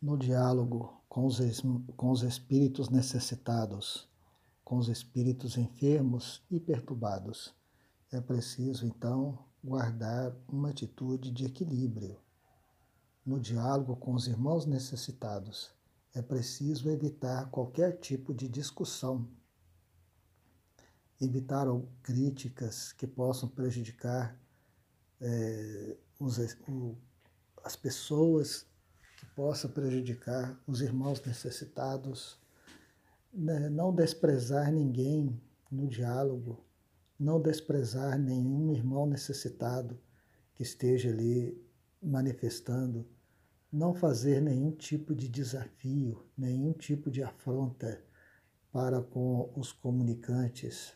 no diálogo com os, com os espíritos necessitados, com os espíritos enfermos e perturbados. É preciso, então, guardar uma atitude de equilíbrio. No diálogo com os irmãos necessitados, é preciso evitar qualquer tipo de discussão, evitar críticas que possam prejudicar é, os, o, as pessoas possa prejudicar os irmãos necessitados, né? não desprezar ninguém no diálogo, não desprezar nenhum irmão necessitado que esteja ali manifestando, não fazer nenhum tipo de desafio, nenhum tipo de afronta para com os comunicantes,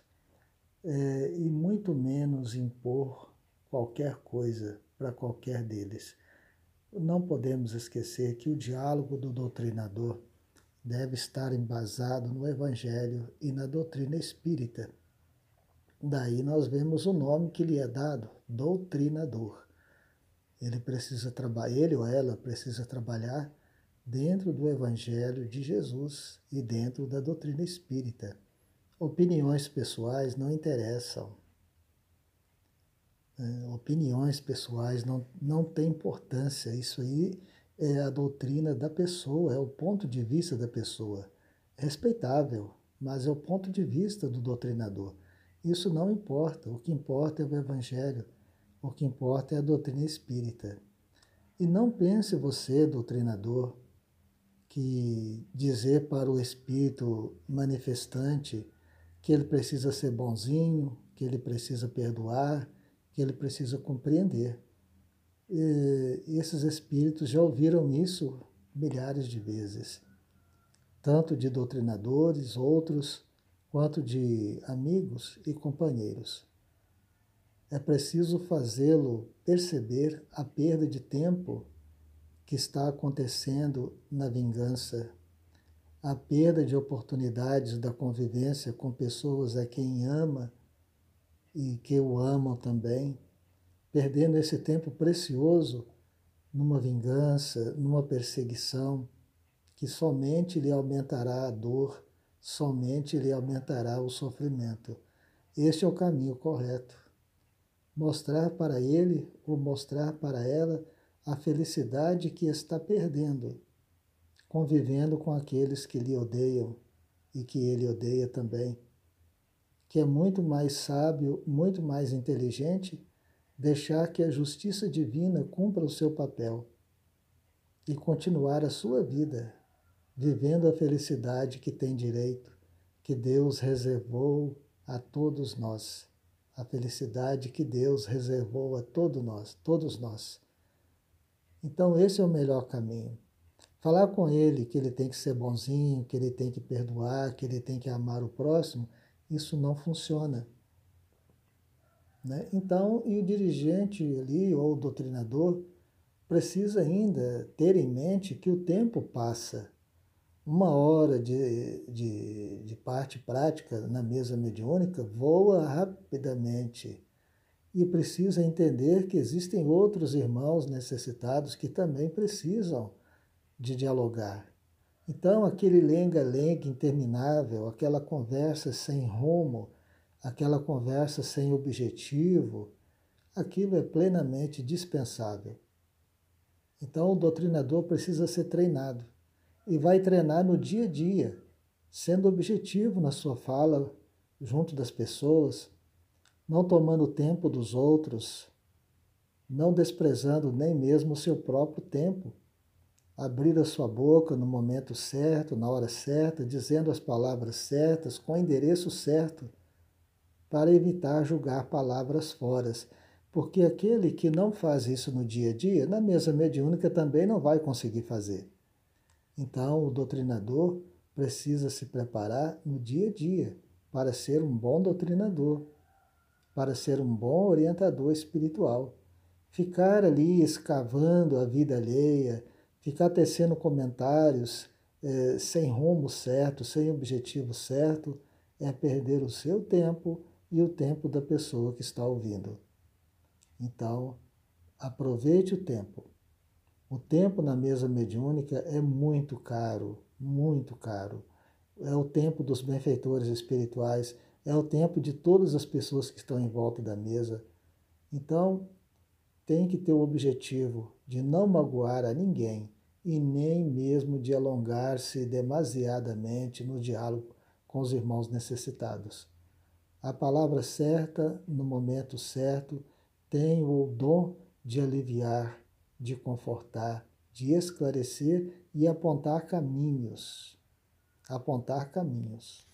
é, e muito menos impor qualquer coisa para qualquer deles. Não podemos esquecer que o diálogo do doutrinador deve estar embasado no Evangelho e na doutrina espírita. Daí nós vemos o nome que lhe é dado, doutrinador. Ele precisa trabalhar, ele ou ela precisa trabalhar dentro do Evangelho de Jesus e dentro da doutrina espírita. Opiniões pessoais não interessam. É, opiniões pessoais não, não tem importância. Isso aí é a doutrina da pessoa, é o ponto de vista da pessoa. É respeitável, mas é o ponto de vista do doutrinador. Isso não importa. O que importa é o Evangelho. O que importa é a doutrina espírita. E não pense você, doutrinador, que dizer para o espírito manifestante que ele precisa ser bonzinho, que ele precisa perdoar, que ele precisa compreender. E esses espíritos já ouviram isso milhares de vezes, tanto de doutrinadores, outros, quanto de amigos e companheiros. É preciso fazê-lo perceber a perda de tempo que está acontecendo na vingança, a perda de oportunidades da convivência com pessoas a quem ama e que o amam também, perdendo esse tempo precioso numa vingança, numa perseguição que somente lhe aumentará a dor, somente lhe aumentará o sofrimento. Este é o caminho correto. Mostrar para ele ou mostrar para ela a felicidade que está perdendo, convivendo com aqueles que lhe odeiam e que ele odeia também que é muito mais sábio, muito mais inteligente, deixar que a justiça divina cumpra o seu papel e continuar a sua vida, vivendo a felicidade que tem direito, que Deus reservou a todos nós. A felicidade que Deus reservou a todos nós, todos nós. Então esse é o melhor caminho. Falar com ele que ele tem que ser bonzinho, que ele tem que perdoar, que ele tem que amar o próximo, isso não funciona. Né? Então, e o dirigente ali, ou o doutrinador, precisa ainda ter em mente que o tempo passa. Uma hora de, de, de parte prática na mesa mediúnica voa rapidamente e precisa entender que existem outros irmãos necessitados que também precisam de dialogar. Então, aquele lenga-lenga interminável, aquela conversa sem rumo, aquela conversa sem objetivo, aquilo é plenamente dispensável. Então, o doutrinador precisa ser treinado e vai treinar no dia a dia, sendo objetivo na sua fala junto das pessoas, não tomando tempo dos outros, não desprezando nem mesmo o seu próprio tempo abrir a sua boca no momento certo, na hora certa, dizendo as palavras certas, com o endereço certo, para evitar julgar palavras fora. Porque aquele que não faz isso no dia a dia, na mesa mediúnica também não vai conseguir fazer. Então, o doutrinador precisa se preparar no dia a dia para ser um bom doutrinador, para ser um bom orientador espiritual. Ficar ali escavando a vida alheia, ficar tecendo comentários é, sem rumo certo, sem objetivo certo, é perder o seu tempo e o tempo da pessoa que está ouvindo. Então, aproveite o tempo. O tempo na mesa mediúnica é muito caro, muito caro. É o tempo dos benfeitores espirituais, é o tempo de todas as pessoas que estão em volta da mesa. Então, tem que ter o objetivo de não magoar a ninguém e nem mesmo de alongar-se demasiadamente no diálogo com os irmãos necessitados. A palavra certa, no momento certo, tem o dom de aliviar, de confortar, de esclarecer e apontar caminhos. Apontar caminhos.